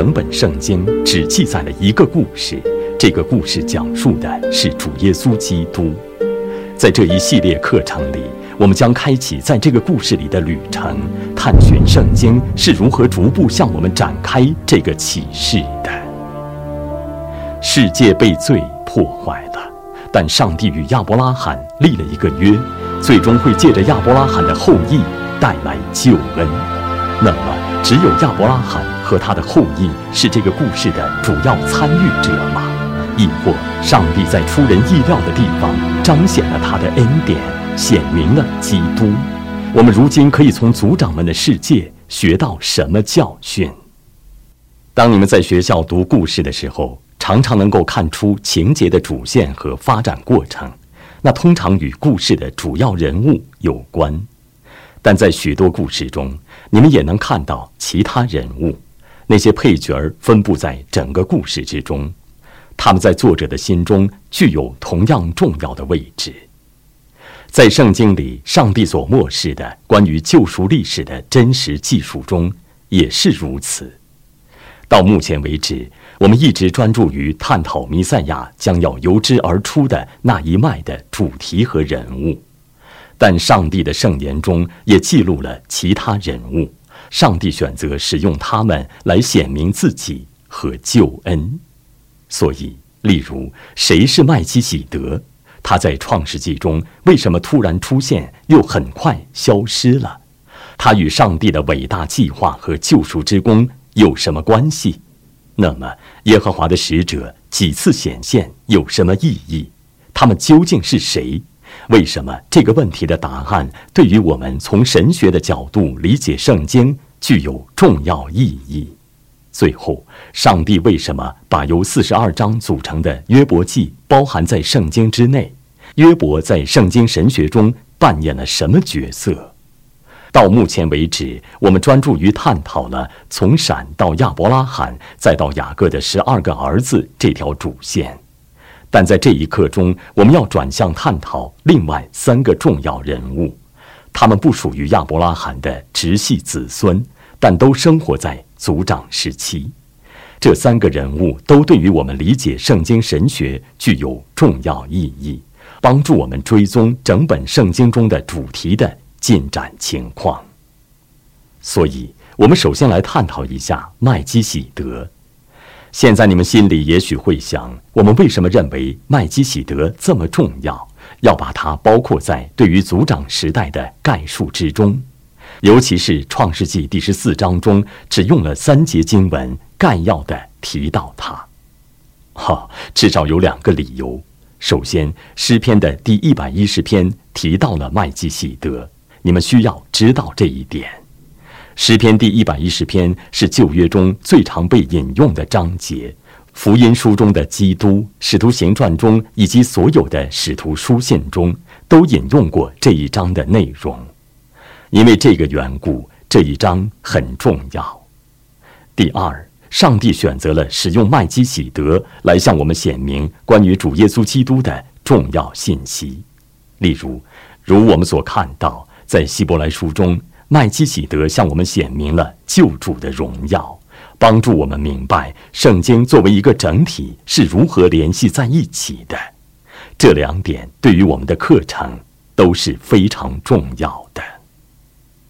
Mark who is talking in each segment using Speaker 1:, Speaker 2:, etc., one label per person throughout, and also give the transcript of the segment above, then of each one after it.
Speaker 1: 整本圣经只记载了一个故事，这个故事讲述的是主耶稣基督。在这一系列课程里，我们将开启在这个故事里的旅程，探寻圣经是如何逐步向我们展开这个启示的。世界被罪破坏了，但上帝与亚伯拉罕立了一个约，最终会借着亚伯拉罕的后裔带来救恩。那么，只有亚伯拉罕和他的后裔是这个故事的主要参与者吗？亦或上帝在出人意料的地方彰显了他的恩典，显明了基督？我们如今可以从族长们的世界学到什么教训？当你们在学校读故事的时候，常常能够看出情节的主线和发展过程，那通常与故事的主要人物有关。但在许多故事中，你们也能看到其他人物，那些配角儿分布在整个故事之中，他们在作者的心中具有同样重要的位置。在圣经里，上帝所漠视的关于救赎历史的真实记述中，也是如此。到目前为止，我们一直专注于探讨弥赛亚将要由之而出的那一脉的主题和人物。但上帝的圣言中也记录了其他人物，上帝选择使用他们来显明自己和救恩。所以，例如，谁是麦基喜德？他在创世纪中为什么突然出现，又很快消失了？他与上帝的伟大计划和救赎之功有什么关系？那么，耶和华的使者几次显现有什么意义？他们究竟是谁？为什么这个问题的答案对于我们从神学的角度理解圣经具有重要意义？最后，上帝为什么把由四十二章组成的约伯记包含在圣经之内？约伯在圣经神学中扮演了什么角色？到目前为止，我们专注于探讨了从闪到亚伯拉罕再到雅各的十二个儿子这条主线。但在这一刻中，我们要转向探讨另外三个重要人物，他们不属于亚伯拉罕的直系子孙，但都生活在族长时期。这三个人物都对于我们理解圣经神学具有重要意义，帮助我们追踪整本圣经中的主题的进展情况。所以，我们首先来探讨一下麦基喜德。现在你们心里也许会想：我们为什么认为麦基喜德这么重要，要把它包括在对于族长时代的概述之中？尤其是创世纪第十四章中，只用了三节经文概要的提到他。哈，至少有两个理由。首先，诗篇的第一百一十篇提到了麦基喜德，你们需要知道这一点。诗篇第一百一十篇是旧约中最常被引用的章节，福音书中的基督、使徒行传中以及所有的使徒书信中都引用过这一章的内容。因为这个缘故，这一章很重要。第二，上帝选择了使用麦基喜德来向我们显明关于主耶稣基督的重要信息，例如，如我们所看到，在希伯来书中。麦基喜德向我们显明了救主的荣耀，帮助我们明白圣经作为一个整体是如何联系在一起的。这两点对于我们的课程都是非常重要的。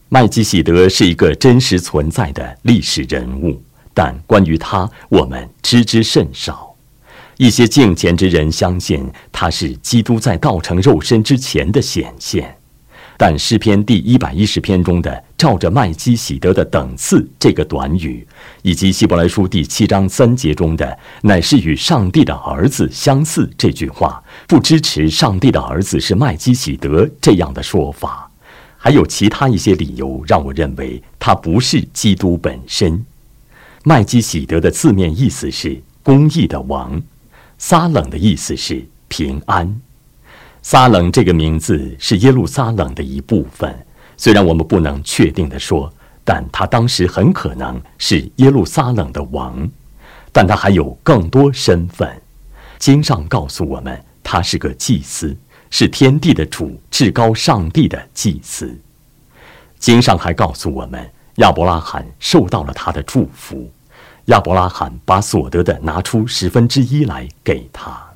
Speaker 1: 麦基喜德是一个真实存在的历史人物，但关于他我们知之甚少。一些敬虔之人相信他是基督在道成肉身之前的显现。但诗篇第一百一十篇中的“照着麦基喜德的等次”这个短语，以及希伯来书第七章三节中的“乃是与上帝的儿子相似”这句话，不支持上帝的儿子是麦基喜德这样的说法。还有其他一些理由让我认为他不是基督本身。麦基喜德的字面意思是“公义的王”，撒冷的意思是“平安”。撒冷这个名字是耶路撒冷的一部分，虽然我们不能确定的说，但他当时很可能是耶路撒冷的王，但他还有更多身份。经上告诉我们，他是个祭司，是天地的主、至高上帝的祭司。经上还告诉我们，亚伯拉罕受到了他的祝福。亚伯拉罕把所得的拿出十分之一来给他。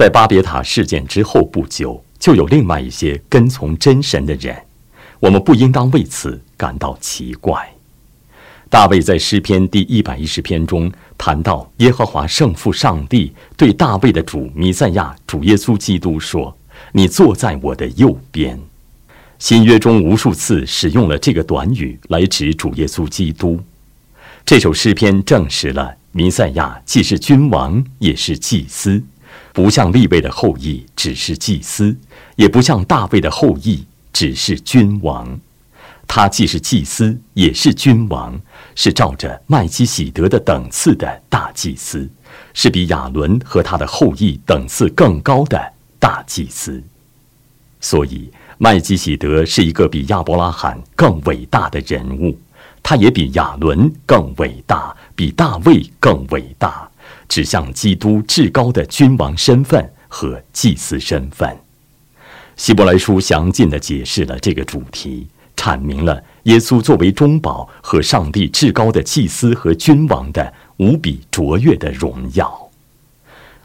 Speaker 1: 在巴别塔事件之后不久，就有另外一些跟从真神的人，我们不应当为此感到奇怪。大卫在诗篇第一百一十篇中谈到，耶和华圣父上帝对大卫的主弥赛亚主耶稣基督说：“你坐在我的右边。”新约中无数次使用了这个短语来指主耶稣基督。这首诗篇证实了弥赛亚既是君王，也是祭司，不像利位的后裔只是祭司，也不像大卫的后裔只是君王。他既是祭司，也是君王，是照着麦基喜德的等次的大祭司，是比亚伦和他的后裔等次更高的大祭司。所以，麦基喜德是一个比亚伯拉罕更伟大的人物，他也比亚伦更伟大，比大卫更伟大，指向基督至高的君王身份和祭司身份。希伯来书详尽地解释了这个主题。阐明了耶稣作为中保和上帝至高的祭司和君王的无比卓越的荣耀。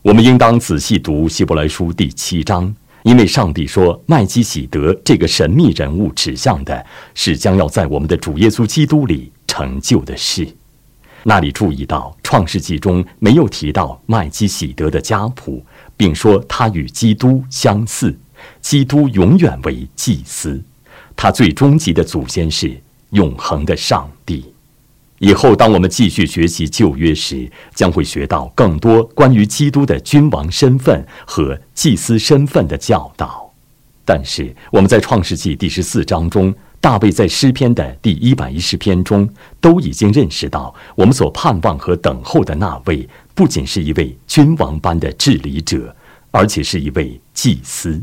Speaker 1: 我们应当仔细读希伯来书第七章，因为上帝说麦基喜德这个神秘人物指向的是将要在我们的主耶稣基督里成就的事。那里注意到创世纪中没有提到麦基喜德的家谱，并说他与基督相似，基督永远为祭司。他最终极的祖先是永恒的上帝。以后，当我们继续学习旧约时，将会学到更多关于基督的君王身份和祭司身份的教导。但是，我们在创世纪第十四章中，大卫在诗篇的第一百一十篇中，都已经认识到，我们所盼望和等候的那位，不仅是一位君王般的治理者，而且是一位祭司。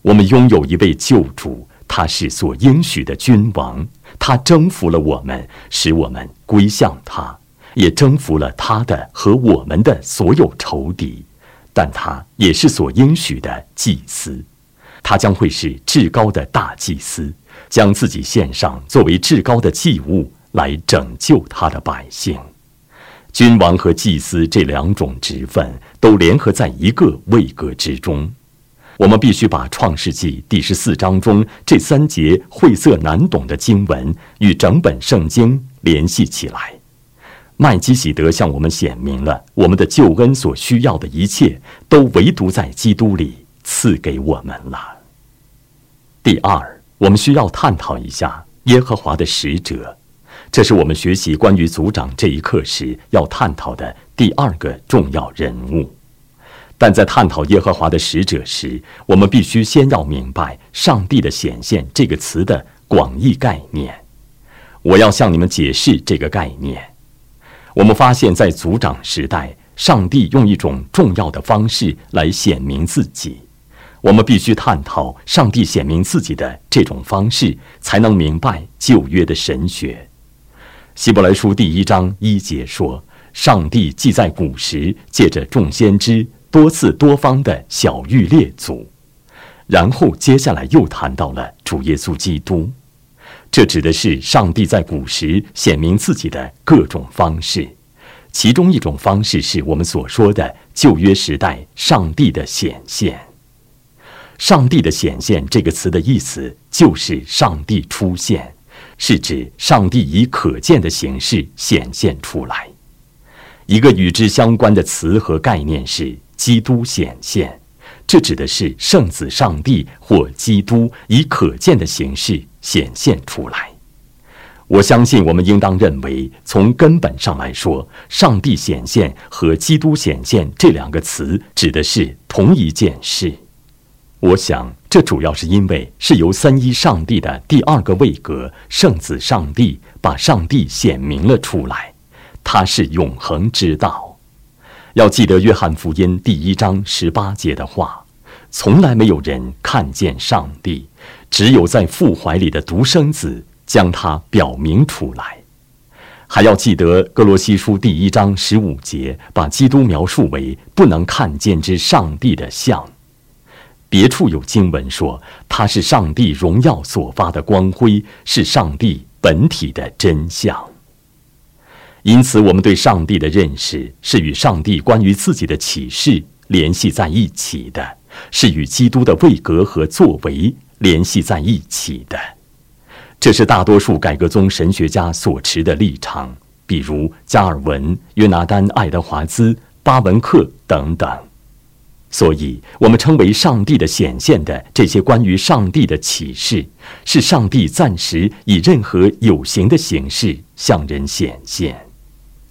Speaker 1: 我们拥有一位救主。他是所应许的君王，他征服了我们，使我们归向他，也征服了他的和我们的所有仇敌。但他也是所应许的祭司，他将会是至高的大祭司，将自己献上作为至高的祭物来拯救他的百姓。君王和祭司这两种职分都联合在一个位格之中。我们必须把《创世纪》第十四章中这三节晦涩难懂的经文与整本圣经联系起来。麦基喜德向我们显明了我们的救恩所需要的一切，都唯独在基督里赐给我们了。第二，我们需要探讨一下耶和华的使者，这是我们学习关于族长这一课时要探讨的第二个重要人物。但在探讨耶和华的使者时，我们必须先要明白“上帝的显现”这个词的广义概念。我要向你们解释这个概念。我们发现，在族长时代，上帝用一种重要的方式来显明自己。我们必须探讨上帝显明自己的这种方式，才能明白旧约的神学。希伯来书第一章一节说：“上帝既在古时借着众先知。”多次多方的小玉列祖，然后接下来又谈到了主耶稣基督，这指的是上帝在古时显明自己的各种方式，其中一种方式是我们所说的旧约时代上帝的显现。上帝的显现这个词的意思就是上帝出现，是指上帝以可见的形式显现出来。一个与之相关的词和概念是。基督显现，这指的是圣子上帝或基督以可见的形式显现出来。我相信，我们应当认为，从根本上来说，“上帝显现”和“基督显现”这两个词指的是同一件事。我想，这主要是因为是由三一上帝的第二个位格——圣子上帝，把上帝显明了出来。他是永恒之道。要记得约翰福音第一章十八节的话：“从来没有人看见上帝，只有在父怀里的独生子将他表明出来。”还要记得哥罗西书第一章十五节，把基督描述为不能看见之上帝的像。别处有经文说他是上帝荣耀所发的光辉，是上帝本体的真相。因此，我们对上帝的认识是与上帝关于自己的启示联系在一起的，是与基督的位格和作为联系在一起的。这是大多数改革宗神学家所持的立场，比如加尔文、约拿丹、爱德华兹、巴文克等等。所以，我们称为上帝的显现的这些关于上帝的启示，是上帝暂时以任何有形的形式向人显现。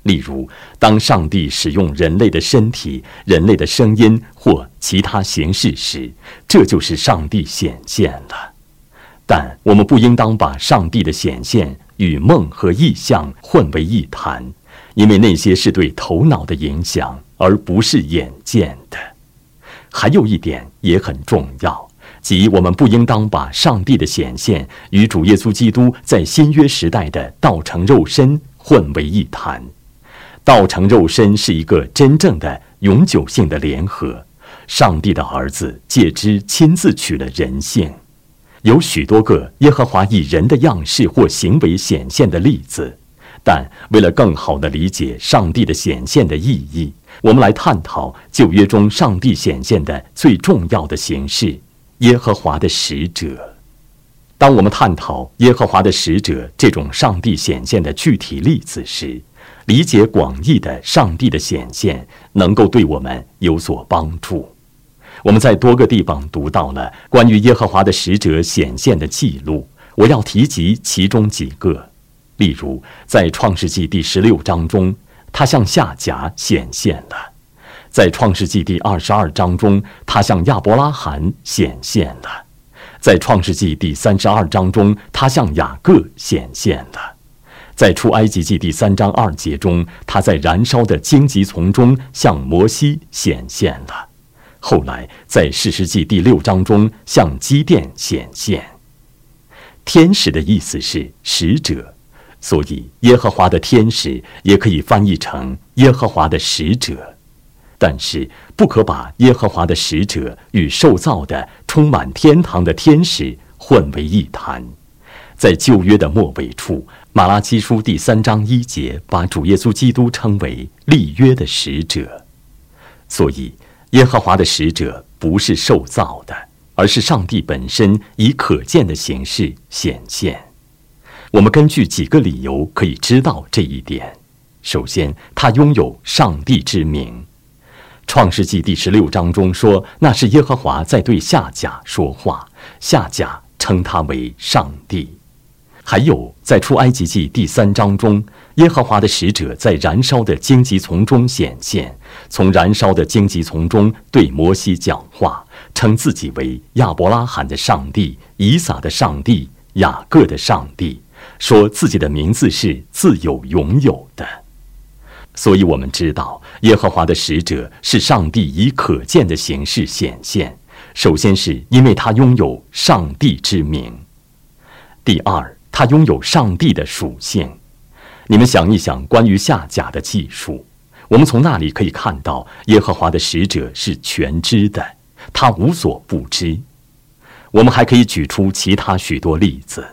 Speaker 1: 例如，当上帝使用人类的身体、人类的声音或其他形式时，这就是上帝显现了。但我们不应当把上帝的显现与梦和意象混为一谈，因为那些是对头脑的影响，而不是眼见的。还有一点也很重要，即我们不应当把上帝的显现与主耶稣基督在新约时代的道成肉身混为一谈。道成肉身是一个真正的永久性的联合，上帝的儿子借之亲自取了人性。有许多个耶和华以人的样式或行为显现的例子，但为了更好地理解上帝的显现的意义。我们来探讨旧约中上帝显现的最重要的形式——耶和华的使者。当我们探讨耶和华的使者这种上帝显现的具体例子时，理解广义的上帝的显现能够对我们有所帮助。我们在多个地方读到了关于耶和华的使者显现的记录，我要提及其中几个。例如，在创世纪第十六章中。他向夏甲显现了，在创世纪第二十二章中，他向亚伯拉罕显现了；在创世纪第三十二章中，他向雅各显现了；在出埃及记第三章二节中，他在燃烧的荆棘丛中向摩西显现了；后来在士师记第六章中向基甸显现。天使的意思是使者。所以，耶和华的天使也可以翻译成耶和华的使者，但是不可把耶和华的使者与受造的、充满天堂的天使混为一谈。在旧约的末尾处，马拉基书第三章一节把主耶稣基督称为立约的使者。所以，耶和华的使者不是受造的，而是上帝本身以可见的形式显现。我们根据几个理由可以知道这一点。首先，他拥有上帝之名，《创世纪》第十六章中说那是耶和华在对夏甲说话，夏甲称他为上帝。还有，在《出埃及记》第三章中，耶和华的使者在燃烧的荆棘丛中显现，从燃烧的荆棘丛中对摩西讲话，称自己为亚伯拉罕的上帝、以撒的上帝、雅各的上帝。说自己的名字是自有永有的，所以我们知道耶和华的使者是上帝以可见的形式显现。首先是因为他拥有上帝之名，第二，他拥有上帝的属性。你们想一想，关于下甲的技术，我们从那里可以看到耶和华的使者是全知的，他无所不知。我们还可以举出其他许多例子。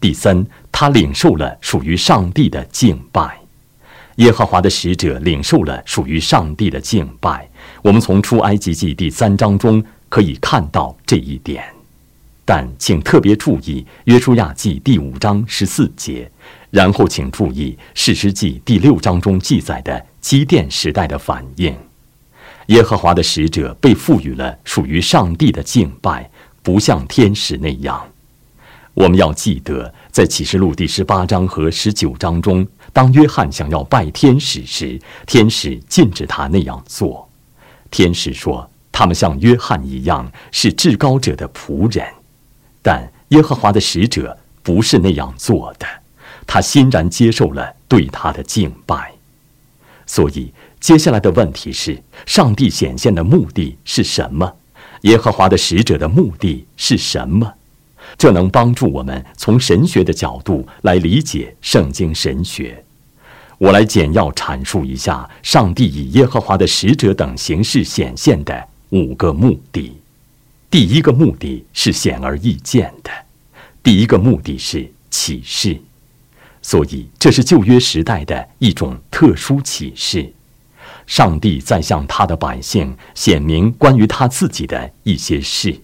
Speaker 1: 第三，他领受了属于上帝的敬拜，耶和华的使者领受了属于上帝的敬拜。我们从出埃及记第三章中可以看到这一点。但请特别注意约书亚记第五章十四节，然后请注意士师记第六章中记载的基甸时代的反应。耶和华的使者被赋予了属于上帝的敬拜，不像天使那样。我们要记得，在启示录第十八章和十九章中，当约翰想要拜天使时，天使禁止他那样做。天使说，他们像约翰一样是至高者的仆人，但耶和华的使者不是那样做的，他欣然接受了对他的敬拜。所以，接下来的问题是：上帝显现的目的是什么？耶和华的使者的目的是什么？这能帮助我们从神学的角度来理解圣经神学。我来简要阐述一下上帝以耶和华的使者等形式显现的五个目的。第一个目的是显而易见的，第一个目的是启示。所以这是旧约时代的一种特殊启示。上帝在向他的百姓显明关于他自己的一些事，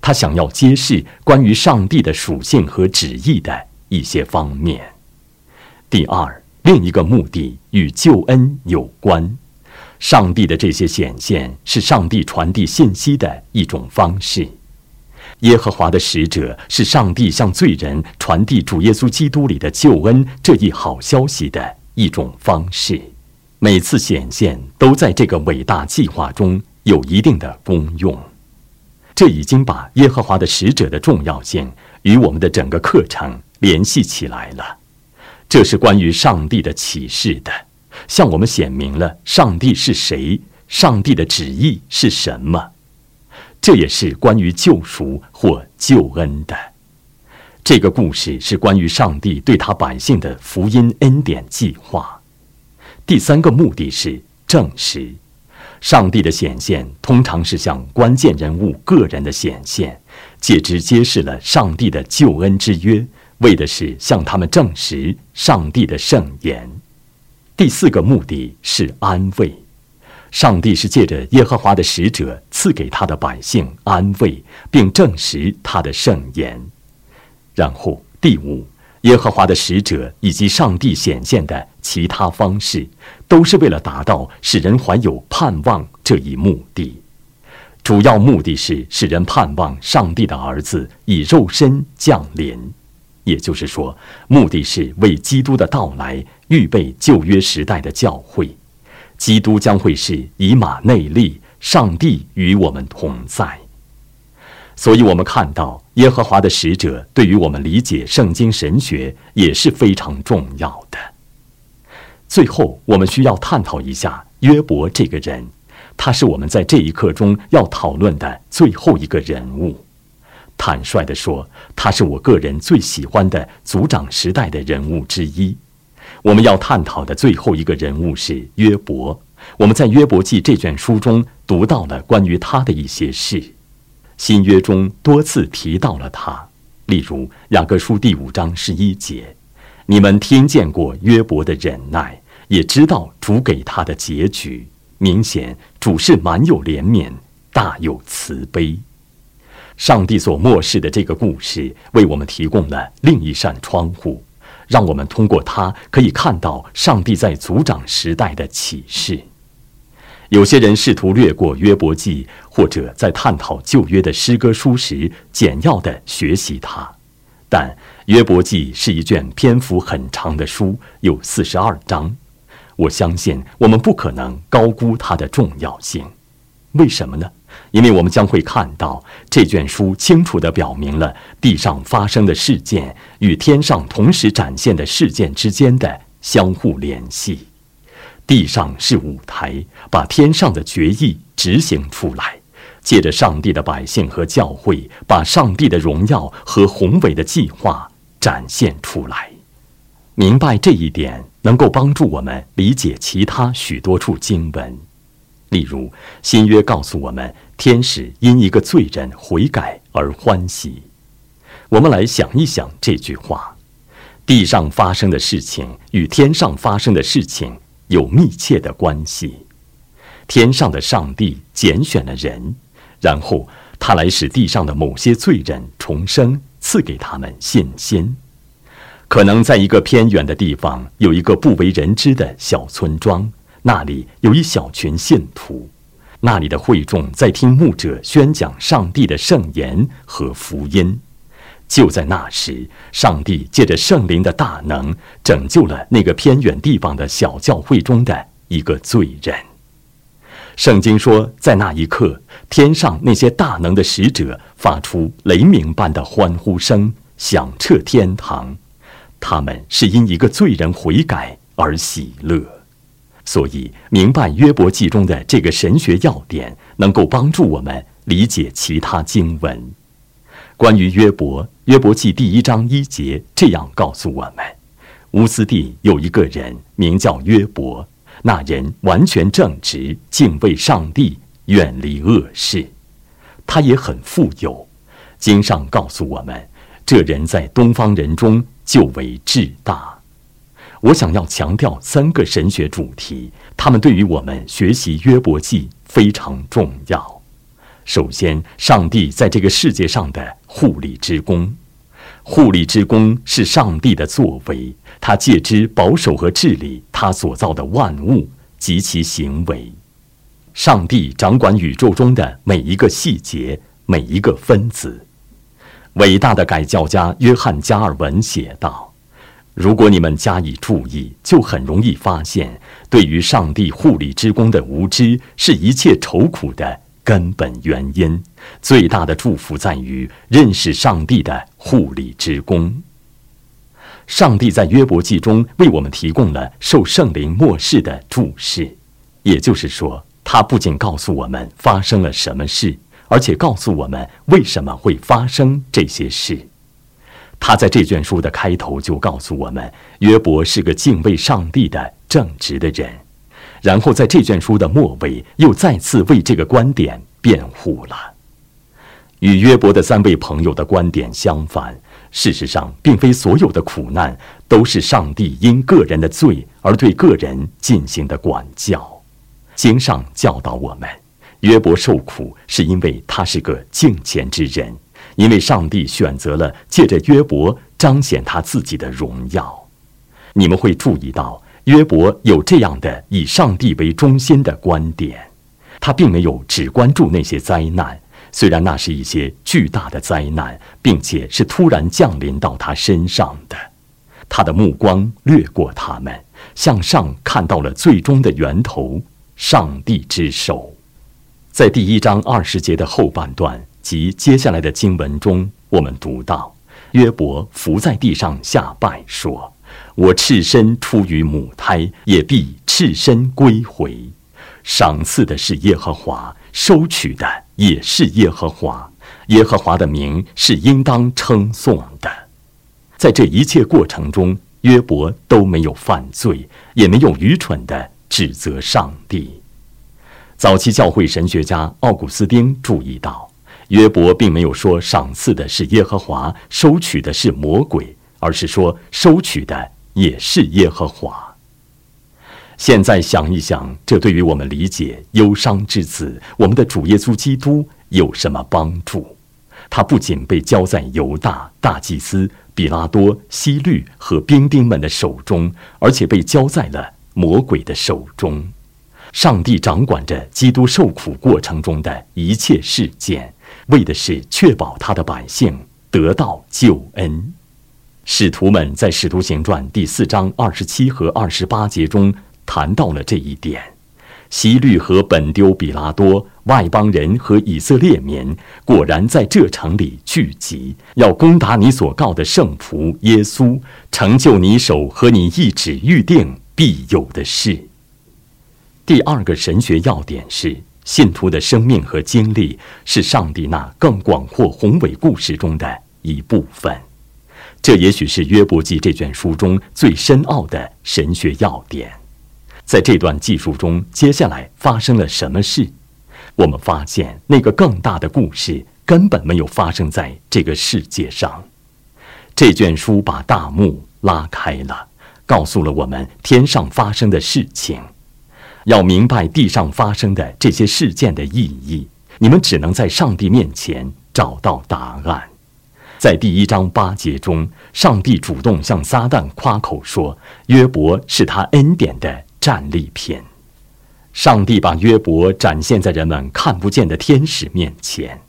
Speaker 1: 他想要揭示关于上帝的属性和旨意的一些方面。第二，另一个目的与救恩有关。上帝的这些显现是上帝传递信息的一种方式。耶和华的使者是上帝向罪人传递主耶稣基督里的救恩这一好消息的一种方式。每次显现都在这个伟大计划中有一定的功用。这已经把耶和华的使者的重要性与我们的整个课程联系起来了。这是关于上帝的启示的。向我们显明了上帝是谁，上帝的旨意是什么。这也是关于救赎或救恩的。这个故事是关于上帝对他百姓的福音恩典计划。第三个目的是证实，上帝的显现通常是向关键人物个人的显现，借之揭示了上帝的救恩之约，为的是向他们证实上帝的圣言。第四个目的是安慰，上帝是借着耶和华的使者赐给他的百姓安慰，并证实他的圣言。然后第五，耶和华的使者以及上帝显现的其他方式，都是为了达到使人怀有盼望这一目的。主要目的是使人盼望上帝的儿子以肉身降临。也就是说，目的是为基督的到来预备旧约时代的教会。基督将会是以马内利，上帝与我们同在。所以，我们看到耶和华的使者对于我们理解圣经神学也是非常重要的。最后，我们需要探讨一下约伯这个人，他是我们在这一课中要讨论的最后一个人物。坦率地说，他是我个人最喜欢的族长时代的人物之一。我们要探讨的最后一个人物是约伯。我们在约伯记这卷书中读到了关于他的一些事，新约中多次提到了他。例如雅各书第五章十一节：“你们听见过约伯的忍耐，也知道主给他的结局。明显主是满有怜悯，大有慈悲。”上帝所漠视的这个故事，为我们提供了另一扇窗户，让我们通过它可以看到上帝在族长时代的启示。有些人试图略过约伯记，或者在探讨旧约的诗歌书时简要的学习它，但约伯记是一卷篇幅很长的书，有四十二章。我相信我们不可能高估它的重要性。为什么呢？因为我们将会看到这卷书清楚地表明了地上发生的事件与天上同时展现的事件之间的相互联系。地上是舞台，把天上的决议执行出来；借着上帝的百姓和教会，把上帝的荣耀和宏伟的计划展现出来。明白这一点，能够帮助我们理解其他许多处经文。例如，新约告诉我们，天使因一个罪人悔改而欢喜。我们来想一想这句话：地上发生的事情与天上发生的事情有密切的关系。天上的上帝拣选了人，然后他来使地上的某些罪人重生，赐给他们信心。可能在一个偏远的地方，有一个不为人知的小村庄。那里有一小群信徒，那里的会众在听牧者宣讲上帝的圣言和福音。就在那时，上帝借着圣灵的大能，拯救了那个偏远地方的小教会中的一个罪人。圣经说，在那一刻，天上那些大能的使者发出雷鸣般的欢呼声，响彻天堂。他们是因一个罪人悔改而喜乐。所以，明白约伯记中的这个神学要点，能够帮助我们理解其他经文。关于约伯，约伯记第一章一节这样告诉我们：乌斯地有一个人名叫约伯，那人完全正直，敬畏上帝，远离恶事。他也很富有。经上告诉我们，这人在东方人中就为至大。我想要强调三个神学主题，他们对于我们学习约伯记非常重要。首先，上帝在这个世界上的护理之功，护理之功是上帝的作为，他借之保守和治理他所造的万物及其行为。上帝掌管宇宙中的每一个细节，每一个分子。伟大的改教家约翰·加尔文写道：“如果你们加以注意，就很容易发现，对于上帝护理之功的无知，是一切愁苦的。”根本原因，最大的祝福在于认识上帝的护理之功。上帝在约伯记中为我们提供了受圣灵漠视的注释，也就是说，他不仅告诉我们发生了什么事，而且告诉我们为什么会发生这些事。他在这卷书的开头就告诉我们，约伯是个敬畏上帝的正直的人。然后在这卷书的末尾，又再次为这个观点辩护了。与约伯的三位朋友的观点相反，事实上，并非所有的苦难都是上帝因个人的罪而对个人进行的管教。经上教导我们，约伯受苦是因为他是个敬虔之人，因为上帝选择了借着约伯彰显他自己的荣耀。你们会注意到。约伯有这样的以上帝为中心的观点，他并没有只关注那些灾难，虽然那是一些巨大的灾难，并且是突然降临到他身上的。他的目光掠过他们，向上看到了最终的源头——上帝之手。在第一章二十节的后半段及接下来的经文中，我们读到约伯伏在地上下拜说。我赤身出于母胎，也必赤身归回。赏赐的是耶和华，收取的也是耶和华。耶和华的名是应当称颂的。在这一切过程中，约伯都没有犯罪，也没有愚蠢的指责上帝。早期教会神学家奥古斯丁注意到，约伯并没有说赏赐的是耶和华，收取的是魔鬼，而是说收取的。也是耶和华。现在想一想，这对于我们理解忧伤之子，我们的主耶稣基督有什么帮助？他不仅被交在犹大大祭司比拉多、希律和兵丁们的手中，而且被交在了魔鬼的手中。上帝掌管着基督受苦过程中的一切事件，为的是确保他的百姓得到救恩。使徒们在《使徒行传》第四章二十七和二十八节中谈到了这一点。希律和本丢比拉多、外邦人和以色列民果然在这城里聚集，要攻打你所告的圣仆耶稣，成就你手和你一指预定必有的事。第二个神学要点是：信徒的生命和经历是上帝那更广阔宏伟故事中的一部分。这也许是约伯记这卷书中最深奥的神学要点。在这段记述中，接下来发生了什么事？我们发现，那个更大的故事根本没有发生在这个世界上。这卷书把大幕拉开了，告诉了我们天上发生的事情。要明白地上发生的这些事件的意义，你们只能在上帝面前找到答案。在第一章八节中，上帝主动向撒旦夸口说：“约伯是他恩典的战利品。”上帝把约伯展现在人们看不见的天使面前，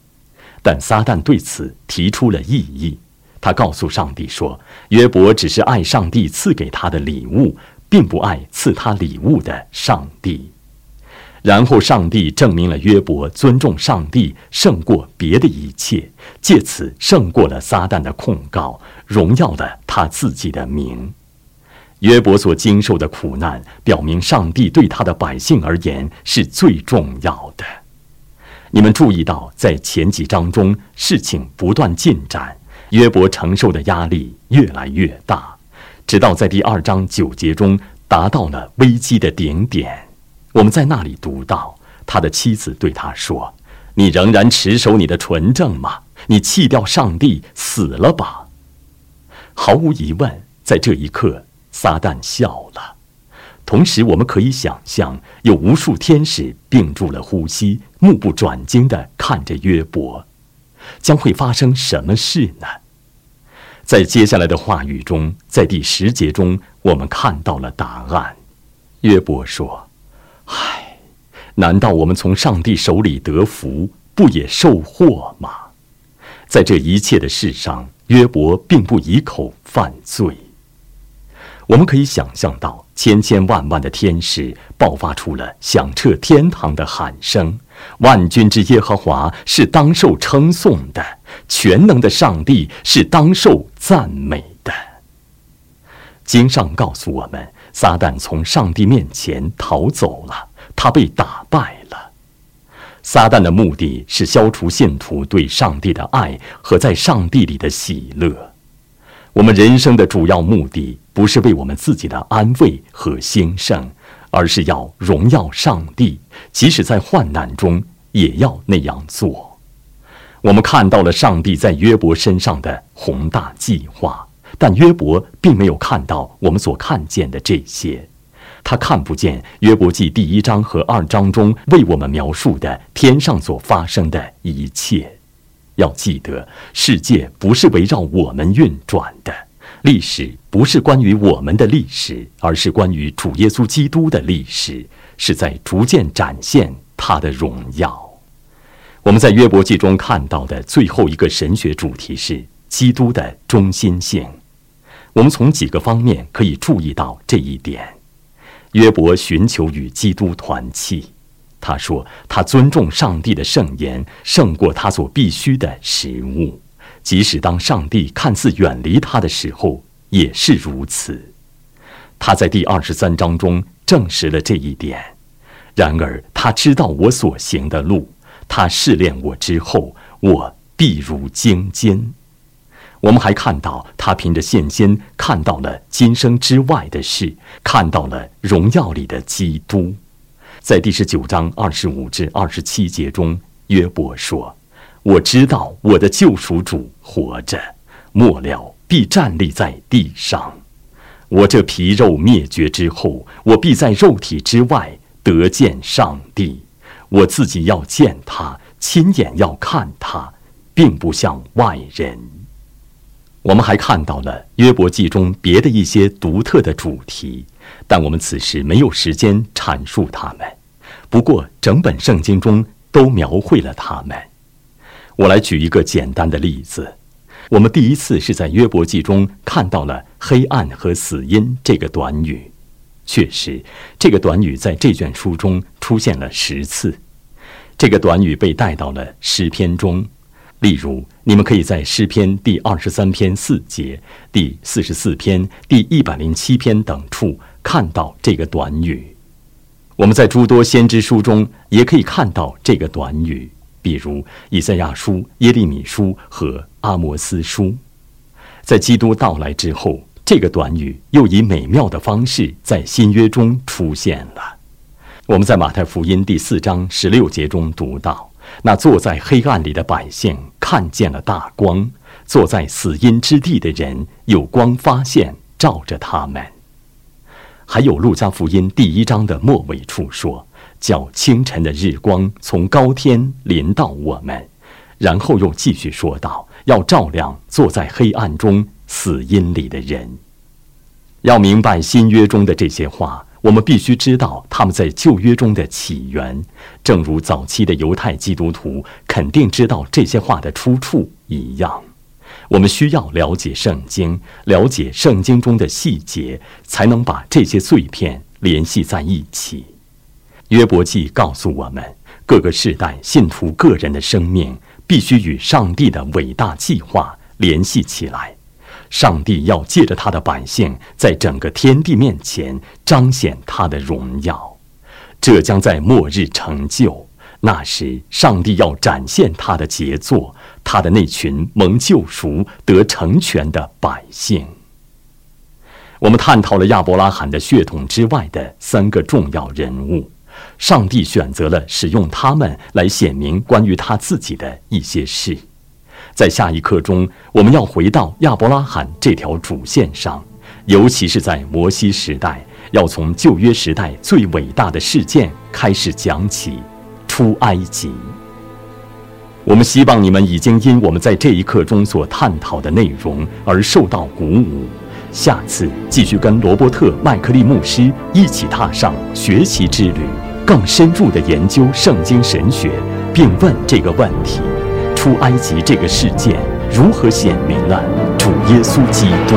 Speaker 1: 但撒旦对此提出了异议。他告诉上帝说：“约伯只是爱上帝赐给他的礼物，并不爱赐他礼物的上帝。”然后，上帝证明了约伯尊重上帝胜过别的一切，借此胜过了撒旦的控告，荣耀了他自己的名。约伯所经受的苦难，表明上帝对他的百姓而言是最重要的。你们注意到，在前几章中，事情不断进展，约伯承受的压力越来越大，直到在第二章九节中达到了危机的顶点。我们在那里读到，他的妻子对他说：“你仍然持守你的纯正吗？你弃掉上帝，死了吧！”毫无疑问，在这一刻，撒旦笑了。同时，我们可以想象，有无数天使屏住了呼吸，目不转睛地看着约伯，将会发生什么事呢？在接下来的话语中，在第十节中，我们看到了答案。约伯说：“唉，难道我们从上帝手里得福，不也受祸吗？”在这一切的事上，约伯并不以口犯罪。我们可以想象到，千千万万的天使爆发出了响彻天堂的喊声：“万军之耶和华是当受称颂的，全能的上帝是当受赞美的。”经上告诉我们，撒旦从上帝面前逃走了，他被打败了。撒旦的目的是消除信徒对上帝的爱和在上帝里的喜乐。我们人生的主要目的不是为我们自己的安慰和兴盛，而是要荣耀上帝。即使在患难中，也要那样做。我们看到了上帝在约伯身上的宏大计划，但约伯并没有看到我们所看见的这些。他看不见约伯记第一章和二章中为我们描述的天上所发生的一切。要记得，世界不是围绕我们运转的，历史不是关于我们的历史，而是关于主耶稣基督的历史，是在逐渐展现他的荣耀。我们在约伯记中看到的最后一个神学主题是基督的中心性。我们从几个方面可以注意到这一点：约伯寻求与基督团契。他说：“他尊重上帝的圣言，胜过他所必须的食物，即使当上帝看似远离他的时候，也是如此。”他在第二十三章中证实了这一点。然而，他知道我所行的路，他试炼我之后，我必如精金。我们还看到，他凭着信心看到了今生之外的事，看到了荣耀里的基督。在第十九章二十五至二十七节中，约伯说：“我知道我的救赎主活着，末了必站立在地上。我这皮肉灭绝之后，我必在肉体之外得见上帝。我自己要见他，亲眼要看他，并不像外人。”我们还看到了约伯记中别的一些独特的主题。但我们此时没有时间阐述它们。不过，整本圣经中都描绘了它们。我来举一个简单的例子。我们第一次是在约伯记中看到了“黑暗”和“死因”这个短语。确实，这个短语在这卷书中出现了十次。这个短语被带到了诗篇中。例如，你们可以在诗篇第二十三篇四节、第四十四篇、第一百零七篇等处。看到这个短语，我们在诸多先知书中也可以看到这个短语，比如以赛亚书、耶利米书和阿摩斯书。在基督到来之后，这个短语又以美妙的方式在新约中出现了。我们在马太福音第四章十六节中读到：“那坐在黑暗里的百姓看见了大光，坐在死荫之地的人有光发现，照着他们。”还有《路加福音》第一章的末尾处说：“叫清晨的日光从高天临到我们。”然后又继续说道：“要照亮坐在黑暗中死荫里的人。”要明白新约中的这些话，我们必须知道他们在旧约中的起源，正如早期的犹太基督徒肯定知道这些话的出处一样。我们需要了解圣经，了解圣经中的细节，才能把这些碎片联系在一起。约伯记告诉我们，各个世代信徒个人的生命必须与上帝的伟大计划联系起来。上帝要借着他的百姓，在整个天地面前彰显他的荣耀，这将在末日成就。那时，上帝要展现他的杰作。他的那群蒙救赎、得成全的百姓，我们探讨了亚伯拉罕的血统之外的三个重要人物。上帝选择了使用他们来显明关于他自己的一些事。在下一课中，我们要回到亚伯拉罕这条主线上，尤其是在摩西时代，要从旧约时代最伟大的事件开始讲起——出埃及。我们希望你们已经因我们在这一课中所探讨的内容而受到鼓舞。下次继续跟罗伯特·麦克利牧师一起踏上学习之旅，更深入地研究圣经神学，并问这个问题：出埃及这个事件如何显明了主耶稣基督？